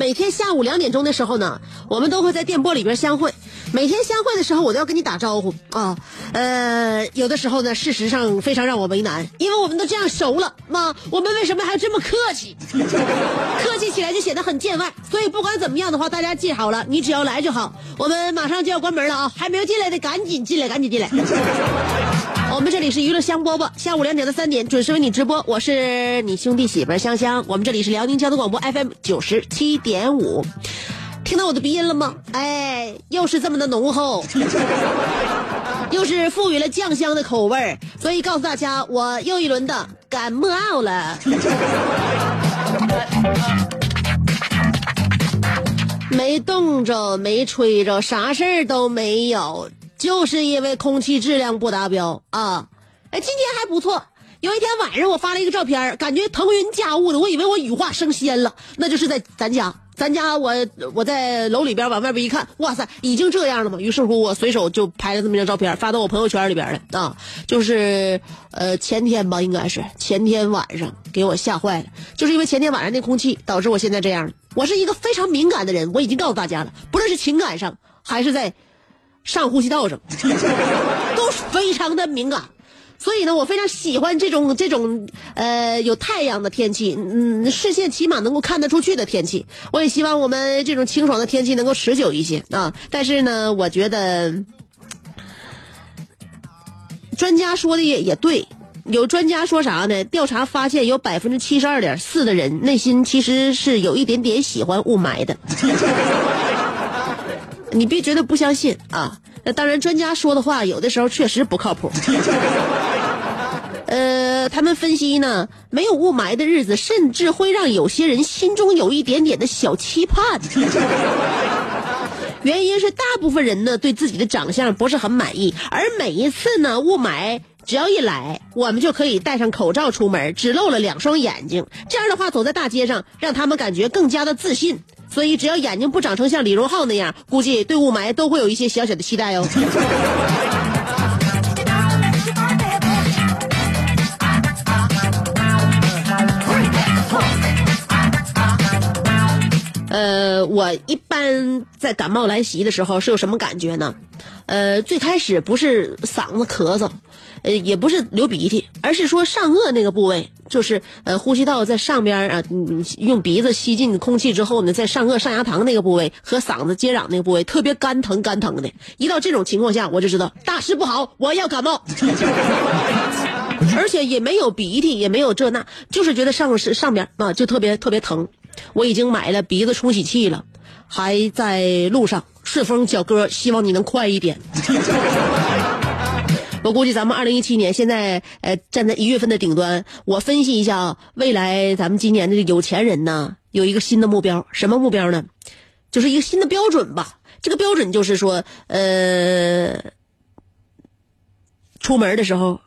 每天下午两点钟的时候呢，我们都会在电波里边相会。每天相会的时候，我都要跟你打招呼啊。呃，有的时候呢，事实上非常让我为难，因为我们都这样熟了，妈，我们为什么还这么客气？客气起来就显得很见外。所以不管怎么样的话，大家记好了，你只要来就好。我们马上就要关门了啊，还没有进来的赶紧进来，赶紧进来。我们这里是娱乐香饽饽，下午两点到三点准时为你直播，我是你兄弟媳妇香香。我们这里是辽宁交通广播 FM 九十七点五，听到我的鼻音了吗？哎，又是这么的浓厚，又是赋予了酱香的口味儿，所以告诉大家，我又一轮的感冒了。没冻着，没吹着，啥事儿都没有，就是因为空气质量不达标啊！哎，今天还不错。有一天晚上，我发了一个照片，感觉腾云驾雾的，我以为我羽化升仙了。那就是在咱家，咱家我我在楼里边往外边一看，哇塞，已经这样了吗？于是乎，我随手就拍了这么一张照片，发到我朋友圈里边了啊。就是呃前天吧，应该是前天晚上给我吓坏了，就是因为前天晚上那空气导致我现在这样。我是一个非常敏感的人，我已经告诉大家了，不论是情感上还是在上呼吸道上，都非常的敏感。所以呢，我非常喜欢这种这种呃有太阳的天气，嗯，视线起码能够看得出去的天气。我也希望我们这种清爽的天气能够持久一些啊。但是呢，我觉得专家说的也也对。有专家说啥呢？调查发现，有百分之七十二点四的人内心其实是有一点点喜欢雾霾的。你别觉得不相信啊！那当然，专家说的话有的时候确实不靠谱。呃，他们分析呢，没有雾霾的日子，甚至会让有些人心中有一点点的小期盼。原因是大部分人呢对自己的长相不是很满意，而每一次呢雾霾只要一来，我们就可以戴上口罩出门，只露了两双眼睛。这样的话，走在大街上，让他们感觉更加的自信。所以，只要眼睛不长成像李荣浩那样，估计对雾霾都会有一些小小的期待哦。呃，我一般在感冒来袭的时候是有什么感觉呢？呃，最开始不是嗓子咳嗽，呃，也不是流鼻涕，而是说上颚那个部位，就是呃呼吸道在上边啊，嗯用鼻子吸进空气之后呢，在上颚上牙膛那个部位和嗓子接壤那个部位特别干疼干疼的。一到这种情况下，我就知道大事不好，我要感冒。而且也没有鼻涕，也没有这那，就是觉得上是上边啊就特别特别疼。我已经买了鼻子冲洗器了，还在路上。顺丰小哥，希望你能快一点。我估计咱们二零一七年现在呃站在一月份的顶端，我分析一下啊，未来咱们今年的有钱人呢有一个新的目标，什么目标呢？就是一个新的标准吧。这个标准就是说，呃，出门的时候。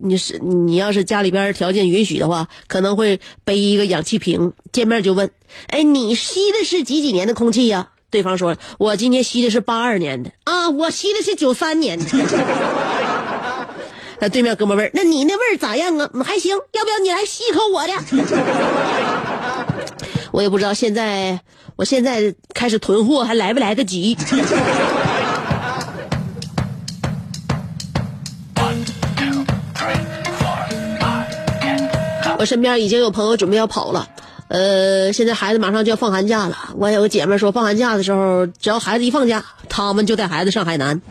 你是你要是家里边条件允许的话，可能会背一个氧气瓶，见面就问：“哎，你吸的是几几年的空气呀？”对方说：“我今天吸的是八二年的啊，我吸的是九三年的。”那对面哥们问：“那你那味儿咋样啊？还行，要不要你来吸一口我的？” 我也不知道，现在我现在开始囤货还来不来得及。身边已经有朋友准备要跑了，呃，现在孩子马上就要放寒假了。我有个姐妹说，放寒假的时候，只要孩子一放假，他们就带孩子上海南。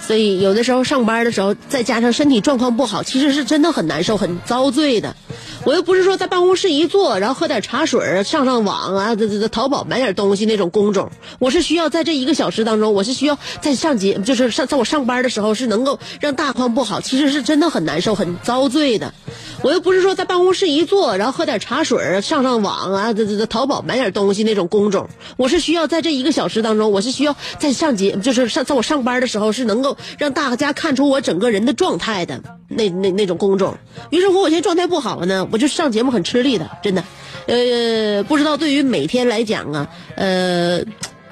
所以有的时候上班的时候，再加上身体状况不好，其实是真的很难受、很遭罪的。我又不是说在办公室一坐，然后喝点茶水上上网啊，这这这淘宝买点东西那种工种。我是需要在这一个小时当中，我是需要在上节，就是上在我上班的时候是能够让大框不好，其实是真的很难受、很遭罪的。我又不是说在办公室一坐，然后喝点茶水上上网啊，这这这淘宝买点东西那种工种。我是需要在这一个小时当中，我是需要在上节，就是上在我上班的时候是能够让大家看出我整个人的状态的那那那种工种。于是乎，我现在状态不好了呢，我就上节目很吃力的，真的。呃，不知道对于每天来讲啊，呃，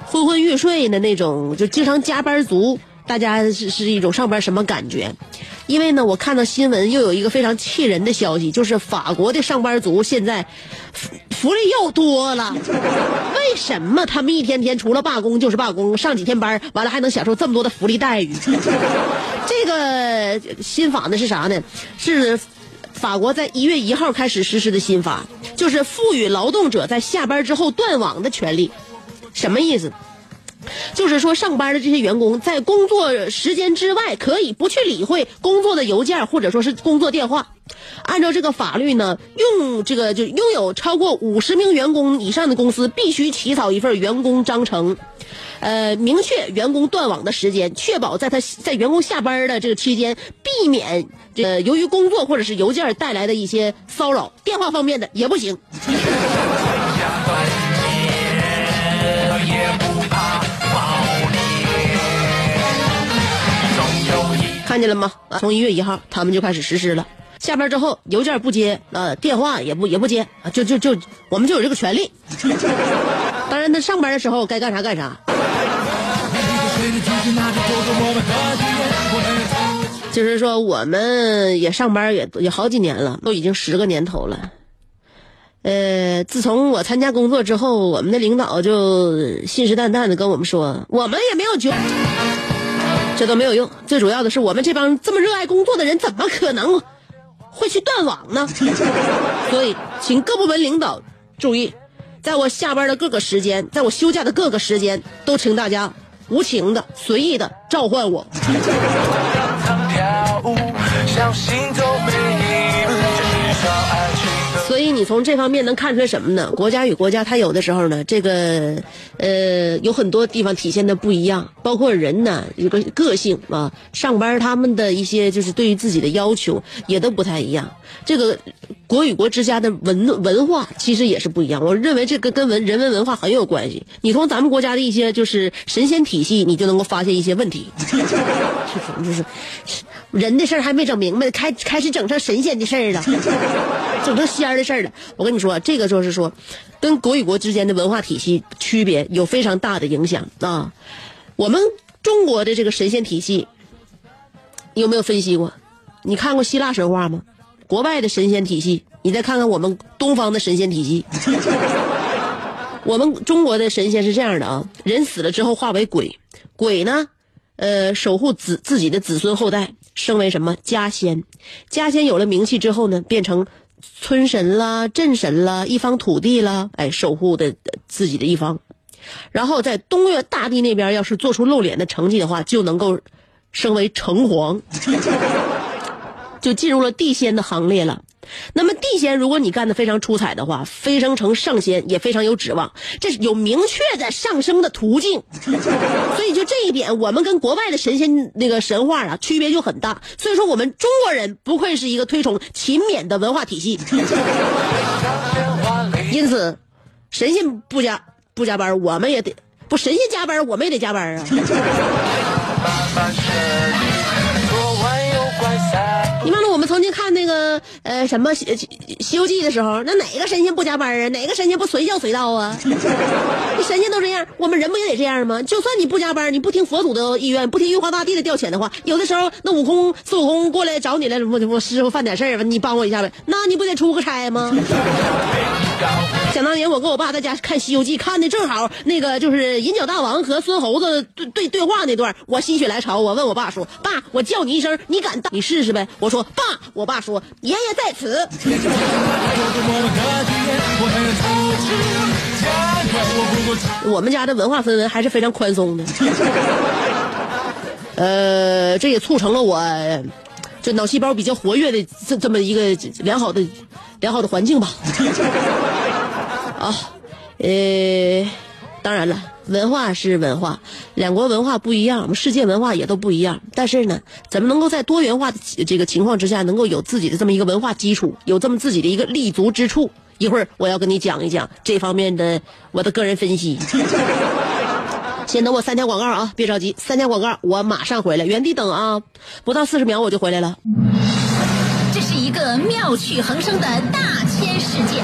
昏昏欲睡的那种，就经常加班族，大家是是一种上班什么感觉？因为呢，我看到新闻又有一个非常气人的消息，就是法国的上班族现在福福利又多了。为什么他们一天天除了罢工就是罢工，上几天班，完了还能享受这么多的福利待遇？这个新法呢是啥呢？是法国在一月一号开始实施的新法，就是赋予劳动者在下班之后断网的权利。什么意思？就是说，上班的这些员工在工作时间之外，可以不去理会工作的邮件或者说是工作电话。按照这个法律呢，用这个就拥有超过五十名员工以上的公司，必须起草一份员工章程，呃，明确员工断网的时间，确保在他在员工下班的这个期间，避免这个由于工作或者是邮件带来的一些骚扰。电话方面的也不行。看见了吗？从一月一号他们就开始实施了。下班之后，邮件不接，呃，电话也不也不接，就就就我们就有这个权利。当然，他上班的时候该干啥干啥。就是说，我们也上班也也好几年了，都已经十个年头了。呃，自从我参加工作之后，我们的领导就信誓旦旦的跟我们说，我们也没有觉。这都没有用，最主要的是我们这帮这么热爱工作的人，怎么可能会去断网呢？所以，请各部门领导注意，在我下班的各个时间，在我休假的各个时间，都请大家无情的、随意的召唤我。你从这方面能看出来什么呢？国家与国家，它有的时候呢，这个呃，有很多地方体现的不一样，包括人呢，有个个性啊，上班他们的一些就是对于自己的要求也都不太一样。这个国与国之间的文文化其实也是不一样。我认为这个跟文人文文化很有关系。你从咱们国家的一些就是神仙体系，你就能够发现一些问题。就是人的事儿还没整明白，开开始整成神仙的事儿了，整成仙儿的事儿了。我跟你说，这个就是说，跟国与国之间的文化体系区别有非常大的影响啊。我们中国的这个神仙体系，你有没有分析过？你看过希腊神话吗？国外的神仙体系，你再看看我们东方的神仙体系。我们中国的神仙是这样的啊，人死了之后化为鬼，鬼呢？呃，守护子自己的子孙后代，升为什么家仙？家仙有了名气之后呢，变成村神啦、镇神啦、一方土地啦，哎，守护的自己的一方。然后在东岳大帝那边，要是做出露脸的成绩的话，就能够升为城隍，就进入了地仙的行列了。那么地仙，如果你干的非常出彩的话，飞升成上仙也非常有指望，这是有明确的上升的途径。所以就这一点，我们跟国外的神仙那个神话啊，区别就很大。所以说，我们中国人不愧是一个推崇勤勉的文化体系。因此，神仙不加不加班，我们也得不神仙加班，我们也得加班啊。你忘了我们曾经看那个呃什么《西西游记》的时候，那哪个神仙不加班啊？哪个神仙不随叫随到啊？神仙都这样，我们人不也得这样吗？就算你不加班，你不听佛祖的意愿，不听玉皇大帝的调遣的话，有的时候那悟空孙悟空过来找你来，我我师傅犯点事儿，你帮我一下呗，那你不得出个差吗？想当年我跟我爸在家看《西游记》，看的正好那个就是银角大王和孙猴子对对对话那段，我心血来潮，我问我爸说：“爸，我叫你一声，你敢当？你试试呗。”我说：“爸。”我爸说：“爷爷在此。”我们家的文化氛围还是非常宽松的，呃，这也促成了我这脑细胞比较活跃的这这么一个良好的良好的环境吧。啊，呃，当然了，文化是文化，两国文化不一样，我们世界文化也都不一样。但是呢，怎么能够在多元化的这个情况之下，能够有自己的这么一个文化基础，有这么自己的一个立足之处？一会儿我要跟你讲一讲这方面的我的个人分析。先等我三条广告啊，别着急，三条广告我马上回来，原地等啊，不到四十秒我就回来了。这是一个妙趣横生的大千世界。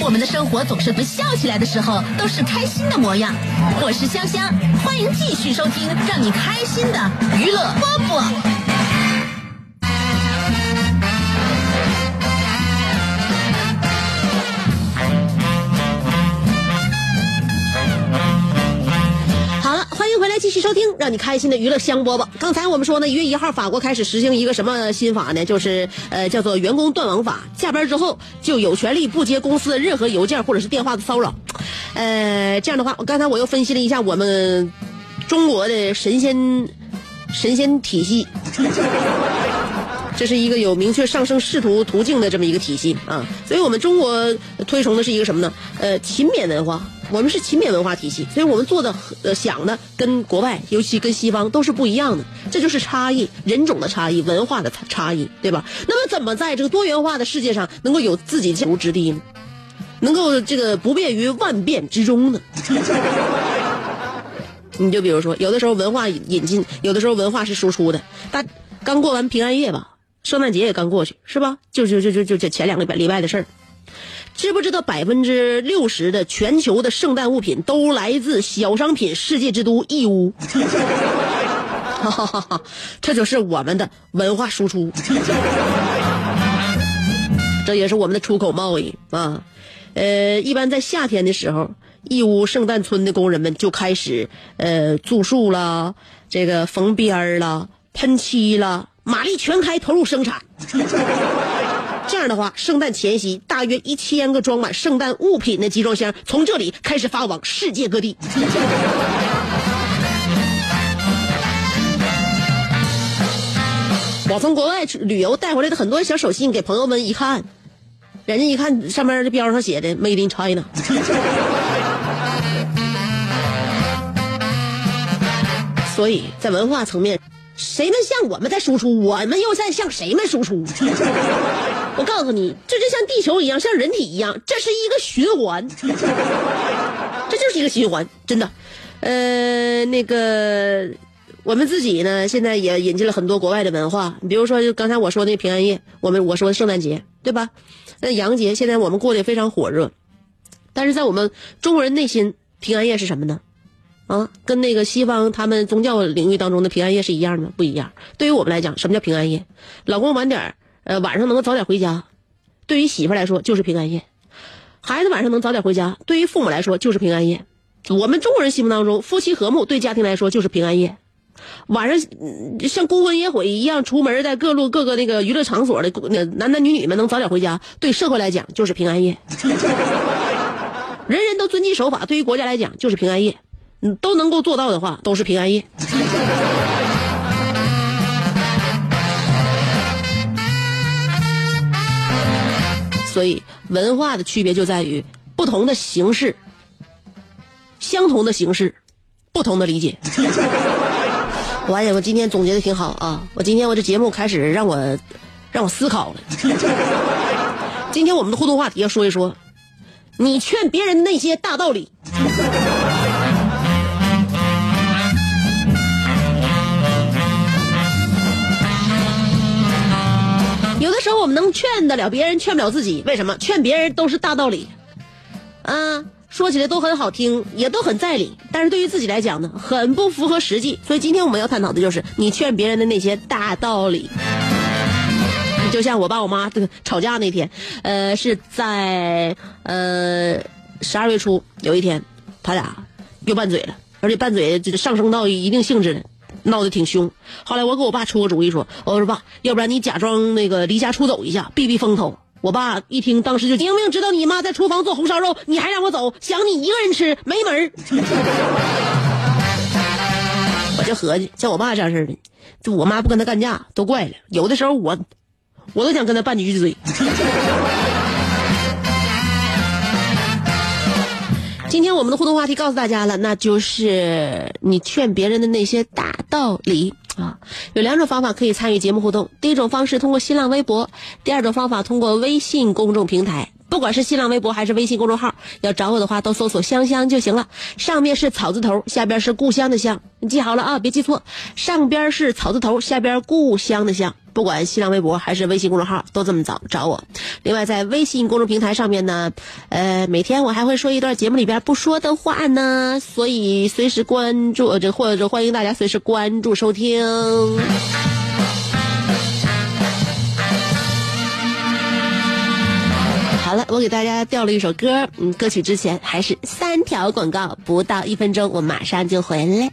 我们的生活总是不笑起来的时候都是开心的模样。我是香香，欢迎继续收听让你开心的娱乐播播。继续收听让你开心的娱乐香饽饽。刚才我们说呢，一月一号法国开始实行一个什么新法呢？就是呃叫做员工断网法，下班之后就有权利不接公司的任何邮件或者是电话的骚扰。呃，这样的话，我刚才我又分析了一下我们中国的神仙神仙体系。这是一个有明确上升仕途途径的这么一个体系啊，所以我们中国推崇的是一个什么呢？呃，勤勉文化，我们是勤勉文化体系，所以我们做的呃想的跟国外，尤其跟西方都是不一样的，这就是差异，人种的差异，文化的差异，对吧？那么怎么在这个多元化的世界上能够有自己立足之地呢？能够这个不便于万变之中呢？你就比如说，有的时候文化引进，有的时候文化是输出的。大刚过完平安夜吧。圣诞节也刚过去，是吧？就就就就就这前两个礼拜的事儿。知不知道百分之六十的全球的圣诞物品都来自小商品世界之都义乌？这就是我们的文化输出，这也是我们的出口贸易啊。呃，一般在夏天的时候，义乌圣诞村的工人们就开始呃住树啦，这个缝边儿啦，喷漆啦。马力全开，投入生产。这样的话，圣诞前夕，大约一千个装满圣诞物品的集装箱从这里开始发往世界各地。我从国外旅游带回来的很多小手信给朋友们一看，人家一看上面这标上写的 “Made in China”。所以在文化层面。谁们向我们在输出，我们又在向谁们输出？我告诉你，这就像地球一样，像人体一样，这是一个循环，这就是一个循环，真的。呃，那个我们自己呢，现在也引进了很多国外的文化，比如说就刚才我说那平安夜，我们我说圣诞节，对吧？那洋节现在我们过得非常火热，但是在我们中国人内心，平安夜是什么呢？啊，跟那个西方他们宗教领域当中的平安夜是一样的？不一样。对于我们来讲，什么叫平安夜？老公晚点呃，晚上能够早点回家，对于媳妇来说就是平安夜；孩子晚上能早点回家，对于父母来说就是平安夜。我们中国人心目当中，夫妻和睦对家庭来说就是平安夜。晚上像孤魂野鬼一样出门，在各路各个那个娱乐场所的那男男女女们能早点回家，对社会来讲就是平安夜。人人都遵纪守法，对于国家来讲就是平安夜。你，都能够做到的话，都是平安夜。所以文化的区别就在于不同的形式，相同的形式，不同的理解。我呀，我今天总结的挺好啊！我今天我这节目开始让我让我思考了。今天我们的互动话题要说一说，你劝别人那些大道理。我们能劝得了别人，劝不了自己。为什么？劝别人都是大道理，啊，说起来都很好听，也都很在理，但是对于自己来讲呢，很不符合实际。所以今天我们要探讨的就是你劝别人的那些大道理。就像我爸我妈这个吵架那天，呃，是在呃十二月初有一天，他俩又拌嘴了，而且拌嘴就上升到一定性质了，闹得挺凶。后来我给我爸出个主意说，我说爸，要不然你假装那个离家出走一下，避避风头。我爸一听，当时就明明知道你妈在厨房做红烧肉，你还让我走，想你一个人吃没门儿。我就合计，像我爸这样式的，就我妈不跟他干架都怪了。有的时候我。我都想跟他拌几句嘴。今天我们的互动话题告诉大家了，那就是你劝别人的那些大道理啊。有两种方法可以参与节目互动，第一种方式通过新浪微博，第二种方法通过微信公众平台。不管是新浪微博还是微信公众号，要找我的话都搜索“香香”就行了。上面是草字头，下边是故乡的乡，你记好了啊，别记错。上边是草字头，下边故乡的乡。不管新浪微博还是微信公众号，都这么找找我。另外，在微信公众平台上面呢，呃，每天我还会说一段节目里边不说的话呢，所以随时关注这或者欢迎大家随时关注收听。好了，我给大家调了一首歌，嗯，歌曲之前还是三条广告，不到一分钟，我马上就回来。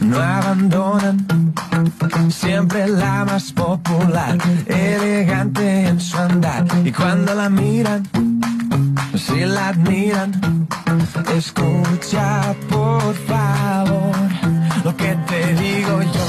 No abandonan. Siempre la más popular, elegante en su andar. Y cuando la miran, si la admiran, escucha por favor lo que te digo yo.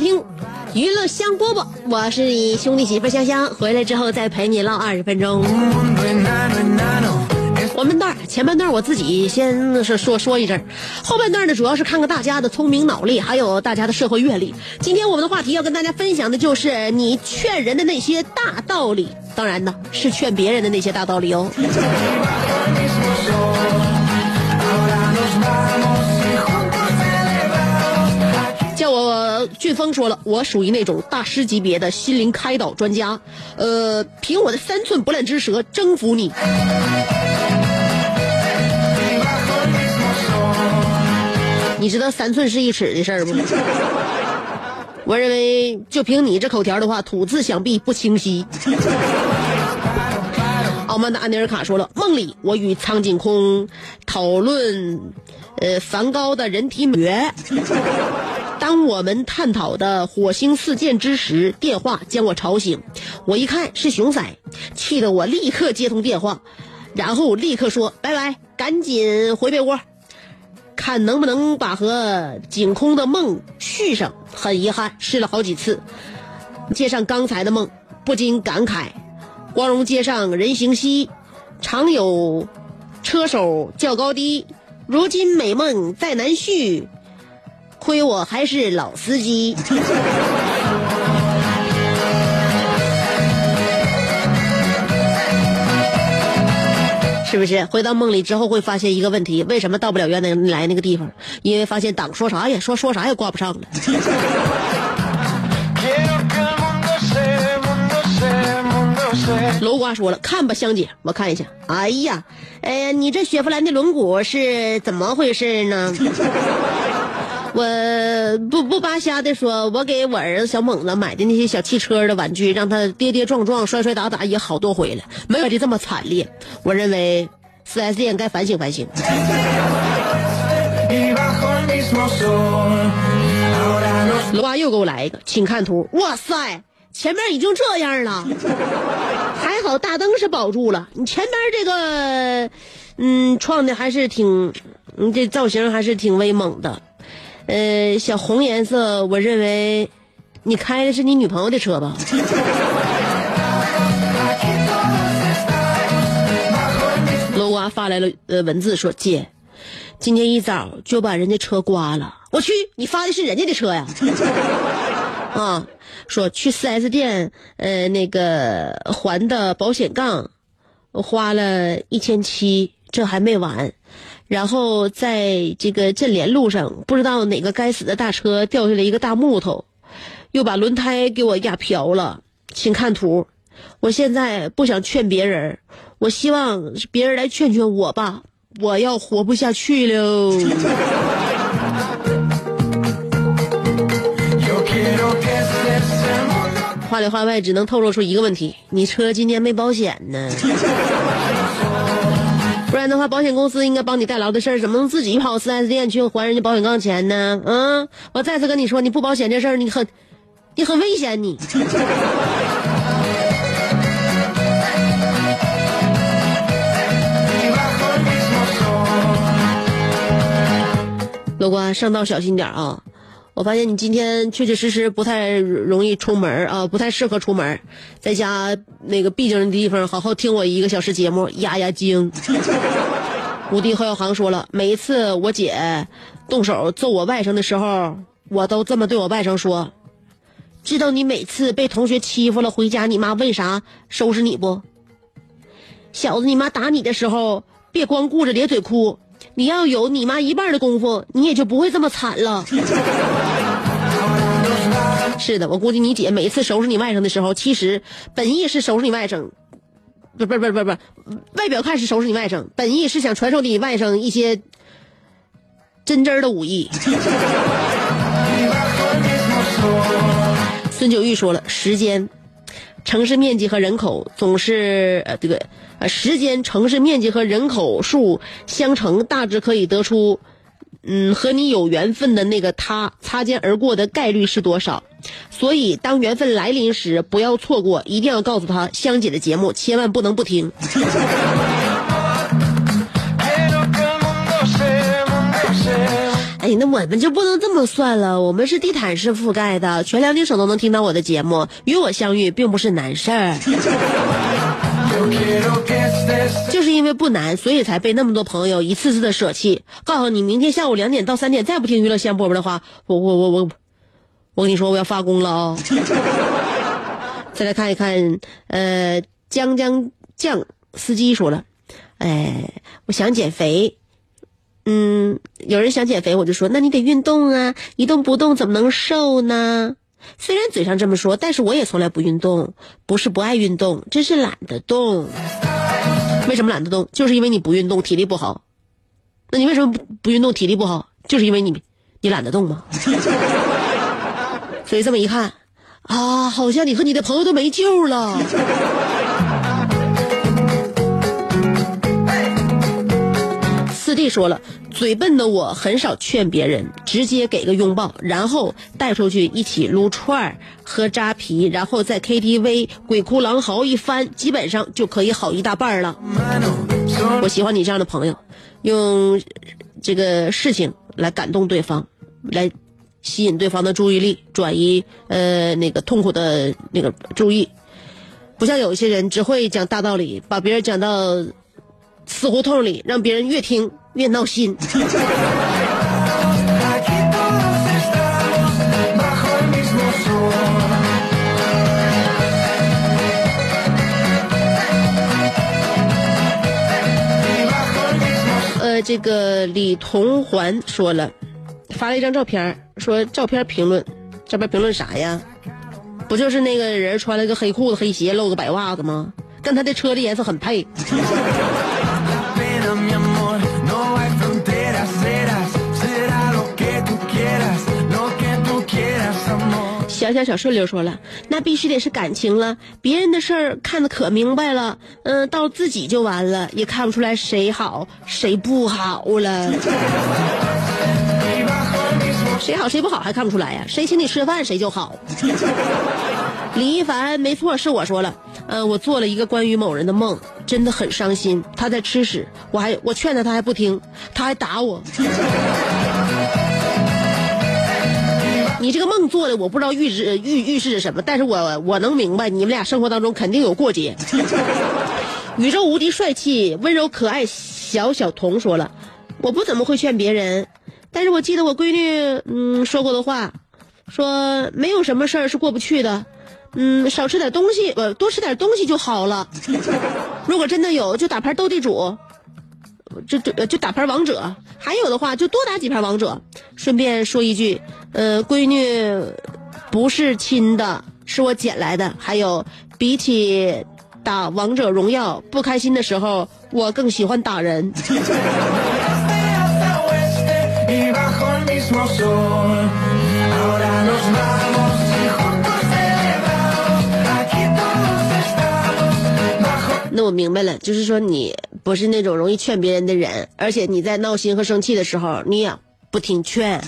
听娱乐香饽饽，我是你兄弟媳妇香香。回来之后再陪你唠二十分钟。我们段儿前半段我自己先是说说一阵儿，后半段呢主要是看看大家的聪明脑力，还有大家的社会阅历。今天我们的话题要跟大家分享的就是你劝人的那些大道理，当然呢是劝别人的那些大道理哦。俊峰说了，我属于那种大师级别的心灵开导专家，呃，凭我的三寸不烂之舌征服你。你知道三寸是一尺的事儿不？我认为就凭你这口条的话，吐字想必不清晰。傲慢的安尼尔卡说了，梦里我与苍井空讨论，呃，梵高的人体美学。当我们探讨的火星四溅之时，电话将我吵醒。我一看是熊仔，气得我立刻接通电话，然后立刻说拜拜，赶紧回被窝，看能不能把和井空的梦续上。很遗憾，试了好几次，接上刚才的梦，不禁感慨：光荣街上人行稀，常有车手较高低。如今美梦再难续。亏我还是老司机。是不是回到梦里之后会发现一个问题？为什么到不了原来那个地方？因为发现党说啥也说说啥也挂不上了。楼瓜说了，看吧，香姐，我看一下。哎呀，哎呀，你这雪佛兰的轮毂是怎么回事呢？我不不扒瞎的说，我给我儿子小猛子买的那些小汽车的玩具，让他跌跌撞撞、摔摔打打也好多回了，没有的这么惨烈。我认为四 S 店该反省反省。楼娃又给我来一个，请看图。哇塞，前面已经这样了，还好大灯是保住了。你前面这个，嗯，创的还是挺，你这造型还是挺威猛的。呃，小红颜色，我认为你开的是你女朋友的车吧？楼瓜发来了呃文字说：“姐，今天一早就把人家车刮了。我去，你发的是人家的车呀？啊，说去 4S 店呃那个还的保险杠，花了一千七，这还没完。”然后在这个镇联路上，不知道哪个该死的大车掉下来一个大木头，又把轮胎给我压瓢了。请看图。我现在不想劝别人，我希望别人来劝劝我吧，我要活不下去喽。话里话外只能透露出一个问题：你车今年没保险呢。不然的话，保险公司应该帮你代劳的事儿，怎么能自己跑 4S 店去还人家保险杠钱呢？嗯，我再次跟你说，你不保险这事儿，你很，你很危险，你。乐观，上道小心点啊！我发现你今天确确实实不太容易出门啊，不太适合出门，在家那个闭静的地方好好听我一个小时节目，压压惊。无敌何小航说了，每一次我姐动手揍我外甥的时候，我都这么对我外甥说：“知道你每次被同学欺负了，回家你妈为啥收拾你不？小子，你妈打你的时候，别光顾着咧嘴哭，你要有你妈一半的功夫，你也就不会这么惨了。”是的，我估计你姐每次收拾你外甥的时候，其实本意是收拾你外甥，不不不不不，外表看是收拾你外甥，本意是想传授你外甥一些真真的武艺。孙九玉说了，时间、城市面积和人口总是呃这个呃时间、城市面积和人口数相乘，大致可以得出。嗯，和你有缘分的那个他擦肩而过的概率是多少？所以当缘分来临时，不要错过，一定要告诉他香姐的节目，千万不能不听。哎，那我们就不能这么算了，我们是地毯式覆盖的，全辽宁省都能听到我的节目，与我相遇并不是难事儿。就是因为不难，所以才被那么多朋友一次次的舍弃。告诉你，明天下午两点到三点再不听娱乐香饽饽的话，我我我我，我跟你说我要发功了啊、再来看一看，呃，江江酱司机说了，哎，我想减肥。嗯，有人想减肥，我就说，那你得运动啊，一动不动怎么能瘦呢？虽然嘴上这么说，但是我也从来不运动，不是不爱运动，真是懒得动。为什么懒得动？就是因为你不运动，体力不好。那你为什么不不运动，体力不好？就是因为你你懒得动吗。所以这么一看，啊，好像你和你的朋友都没救了。弟说了，嘴笨的我很少劝别人，直接给个拥抱，然后带出去一起撸串儿、喝扎啤，然后在 KTV 鬼哭狼嚎一番，基本上就可以好一大半了。我喜欢你这样的朋友，用这个事情来感动对方，来吸引对方的注意力，转移呃那个痛苦的那个注意。不像有些人只会讲大道理，把别人讲到死胡同里，让别人越听越闹心。呃，这个李同环说了，发了一张照片，说照片评论，照片评论啥呀？不就是那个人穿了个黑裤子、黑鞋，露个白袜子吗？跟他的车的颜色很配。小小小顺溜说了，那必须得是感情了，别人的事儿看得可明白了，嗯，到自己就完了，也看不出来谁好谁不好了。谁好谁不好还看不出来呀？谁请你吃饭谁就好。李一凡，没错，是我说了，嗯，我做了一个关于某人的梦，真的很伤心。他在吃屎，我还我劝他，他还不听，他还打我。你这个梦做的，我不知道预示预预示着什么，但是我我能明白，你们俩生活当中肯定有过节。宇宙无敌帅气、温柔可爱小小童说了，我不怎么会劝别人，但是我记得我闺女嗯说过的话，说没有什么事儿是过不去的，嗯，少吃点东西，呃，多吃点东西就好了。如果真的有，就打牌斗地主，就就就打牌王者，还有的话就多打几盘王者。顺便说一句，呃，闺女不是亲的，是我捡来的。还有，比起打王者荣耀，不开心的时候，我更喜欢打人。我明白了，就是说你不是那种容易劝别人的人，而且你在闹心和生气的时候，你也不听劝。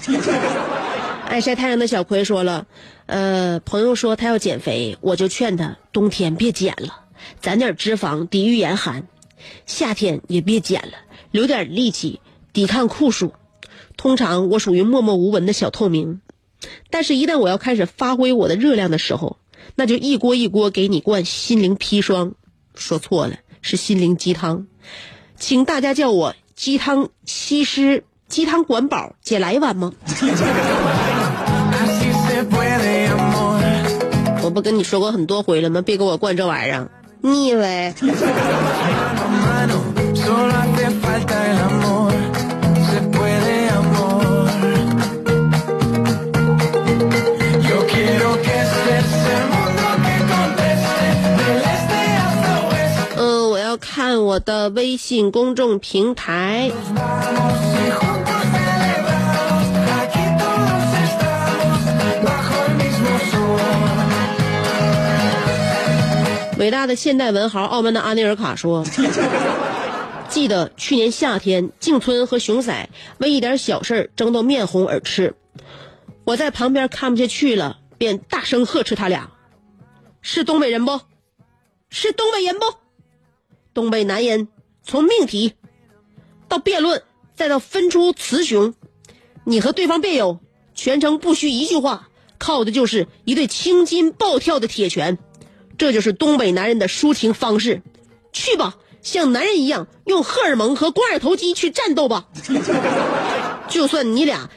爱 晒太阳的小葵说了，呃，朋友说他要减肥，我就劝他冬天别减了，攒点脂肪抵御严寒；夏天也别减了，留点力气抵抗酷暑。通常我属于默默无闻的小透明，但是，一旦我要开始发挥我的热量的时候，那就一锅一锅给你灌心灵砒霜。说错了，是心灵鸡汤。请大家叫我鸡汤西施，鸡汤管饱，姐来一碗吗. 我不跟你说过很多回了吗？别给我灌这玩意儿，腻歪。我的微信公众平台。伟大的现代文豪澳门的阿内尔卡说：“ 记得去年夏天，静村和熊仔为一点小事争到面红耳赤，我在旁边看不下去了，便大声呵斥他俩：‘是东北人不？是东北人不？东北男人从命题到辩论，再到分出雌雄，你和对方辩友全程不需一句话，靠的就是一对青筋暴跳的铁拳。’这就是东北男人的抒情方式。去吧，像男人一样用荷尔蒙和肱二头肌去战斗吧。就算你俩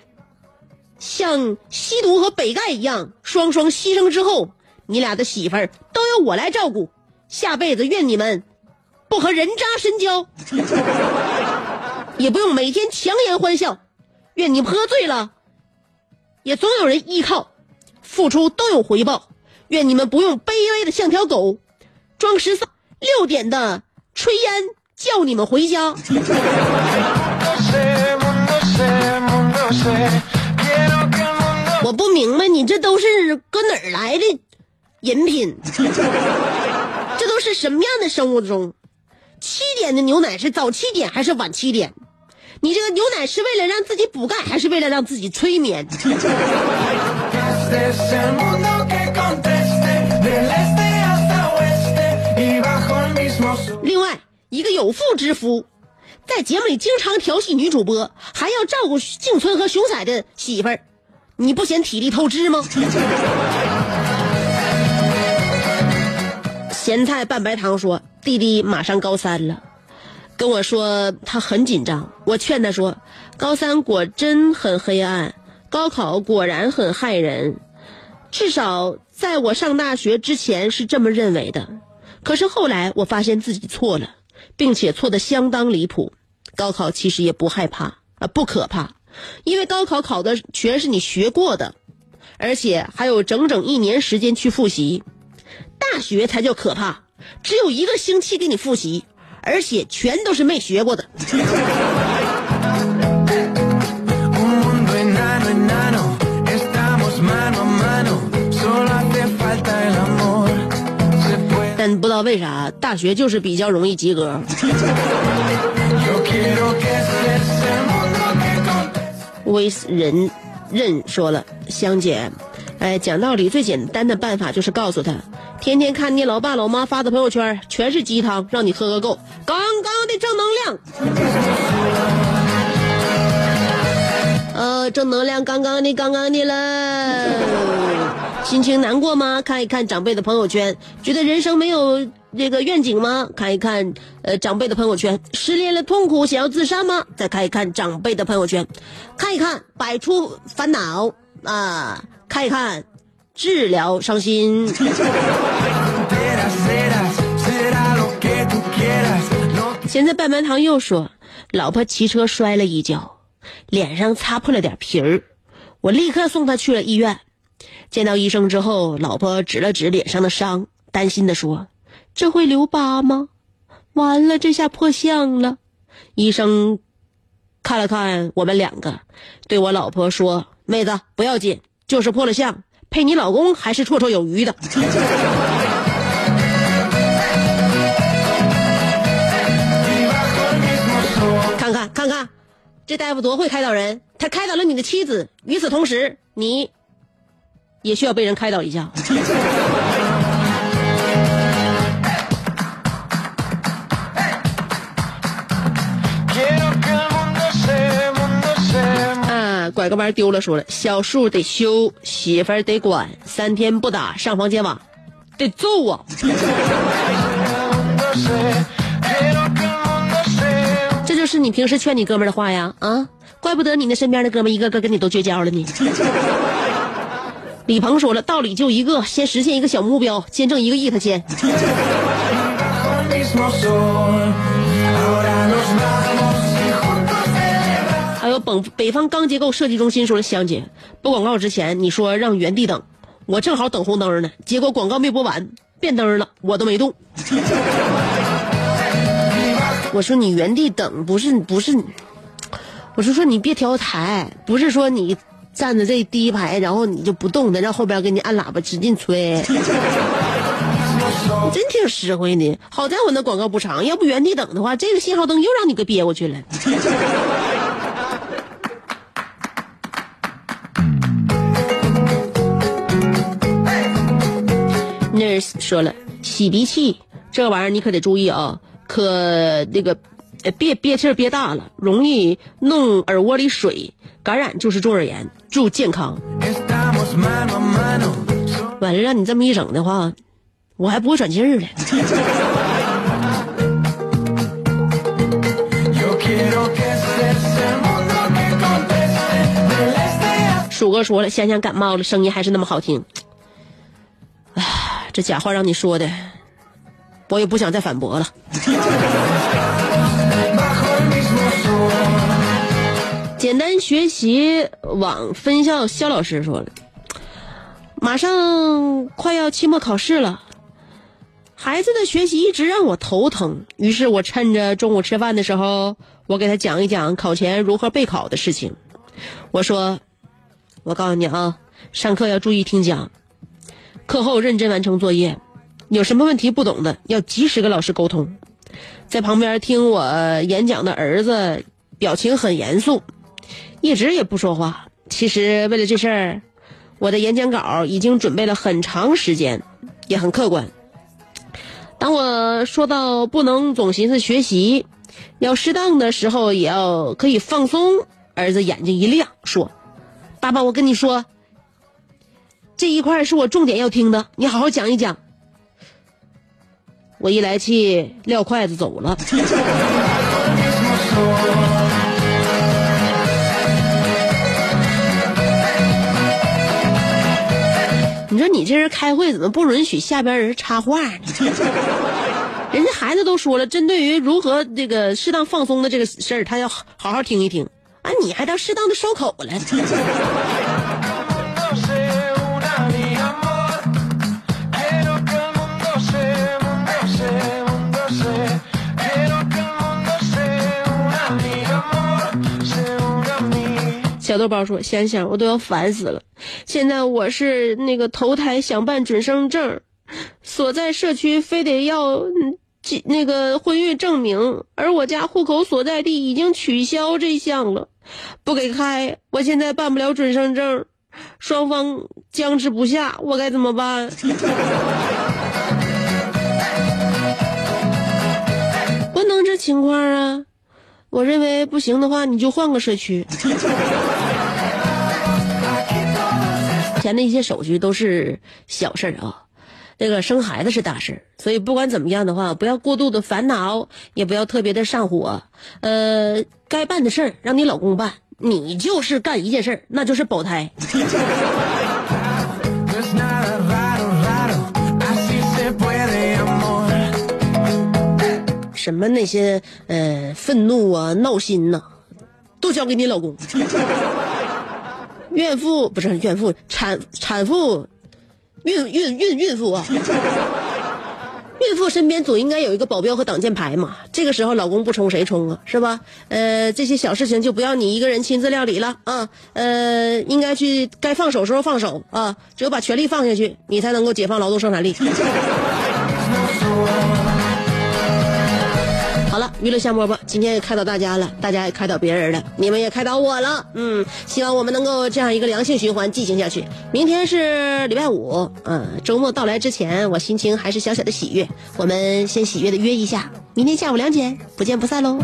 像吸毒和北丐一样双双牺牲之后，你俩的媳妇儿都由我来照顾。下辈子愿你们不和人渣深交，也不用每天强颜欢笑。愿你喝醉了，也总有人依靠。付出都有回报。愿你们不用卑微的像条狗，装十三六点的炊烟叫你们回家。我不明白你这都是搁哪儿来的饮品？这都是什么样的生物钟？七点的牛奶是早七点还是晚七点？你这个牛奶是为了让自己补钙，还是为了让自己催眠？另外，一个有妇之夫，在节目里经常调戏女主播，还要照顾静村和熊仔的媳妇儿，你不嫌体力透支吗？咸菜拌白糖说：“弟弟马上高三了，跟我说他很紧张。我劝他说，高三果真很黑暗，高考果然很害人。至少在我上大学之前是这么认为的。可是后来我发现自己错了，并且错的相当离谱。高考其实也不害怕啊，不可怕，因为高考考的全是你学过的，而且还有整整一年时间去复习。大学才叫可怕，只有一个星期给你复习，而且全都是没学过的。但不知道为啥，大学就是比较容易及格。为人任说了，香姐。哎，讲道理最简单的办法就是告诉他，天天看你老爸老妈发的朋友圈全是鸡汤，让你喝个够，刚刚的正能量。呃，正能量刚刚的刚刚的了。心情难过吗？看一看长辈的朋友圈，觉得人生没有这个愿景吗？看一看呃长辈的朋友圈，失恋了痛苦想要自杀吗？再看一看长辈的朋友圈，看一看摆出烦恼啊，看一看治疗伤心。现在半半堂又说，老婆骑车摔了一跤，脸上擦破了点皮儿，我立刻送她去了医院。见到医生之后，老婆指了指脸上的伤，担心的说：“这会留疤吗？完了，这下破相了。”医生看了看我们两个，对我老婆说：“妹子，不要紧，就是破了相，配你老公还是绰绰有余的。”看看看看，这大夫多会开导人！他开导了你的妻子，与此同时，你也需要被人开导一下。拐个弯丢了，说了，小树得修，媳妇儿得管，三天不打上房揭瓦，得揍啊. 这就是是你平时劝你哥们儿的话呀？啊，怪不得你那身边的哥们儿一个个跟你都绝交了呢。李鹏说了，道理就一个，先实现一个小目标，先挣一个亿，他先。北北方钢结构设计中心说了，香姐播广告之前你说让原地等，我正好等红灯呢，结果广告没播完变灯了，我都没动。我说你原地等不是不是，我是说你别调台，不是说你站在这第一排，然后你就不动的，让后边给你按喇叭使劲吹。你 真挺实惠的，好在我那广告不长，要不原地等的话，这个信号灯又让你给憋过去了。说了，洗鼻器这玩意儿你可得注意啊，可那个别憋气憋大了，容易弄耳窝里水，感染就是中耳炎。祝健康。完了，让你这么一整的话，我还不会喘气儿了。鼠哥说了，香香感冒了，声音还是那么好听。这假话让你说的，我也不想再反驳了。简单学习网分校肖老师说了，马上快要期末考试了，孩子的学习一直让我头疼。于是我趁着中午吃饭的时候，我给他讲一讲考前如何备考的事情。我说，我告诉你啊，上课要注意听讲，课后认真完成作业，有什么问题不懂的要及时跟老师沟通。在旁边听我演讲的儿子表情很严肃，一直也不说话。其实为了这事儿，我的演讲稿已经准备了很长时间，也很客观。当我说到不能总寻思学习，要适当的时候也要可以放松，儿子眼睛一亮，说：“爸爸，我跟你说，这一块是我重点要听的，你好好讲一讲。”我一来气，撂筷子走了。你说你这人开会怎么不允许下边人插话呢？人家孩子都说了，针对于如何这个适当放松的这个事儿，他要好好听一听。啊，你还当适当的收口了？豆包说：“想想我都要烦死了。现在我是那个投胎想办准生证，所在社区非得要那个婚育证明，而我家户口所在地已经取消这项了，不给开，我现在办不了准生证，双方僵持不下，我该怎么办？” 不能这情况啊！我认为不行的话，你就换个社区。前的一些手续都是小事儿啊，这个生孩子是大事儿，所以不管怎么样的话，不要过度的烦恼，也不要特别的上火。呃，该办的事儿让你老公办，你就是干一件事儿，那就是保胎。什么那些呃愤怒啊、闹心呐、都交给你老公。怨妇不是怨妇，产产妇，孕孕孕孕妇啊，孕妇身边总应该有一个保镖和挡箭牌嘛。这个时候老公不冲谁冲啊？是吧？呃，这些小事情就不要你一个人亲自料理了啊。呃，应该去该放手时候放手啊，只有把权力放下去，你才能够解放劳动生产力。娱乐香饽饽，今天也开导大家了，大家也开导别人了，你们也开导我了。嗯，希望我们能够这样一个良性循环进行下去。明天是礼拜五，嗯，周末到来之前，我心情还是小小的喜悦。我们先喜悦的约一下，明天下午两点不见不散喽。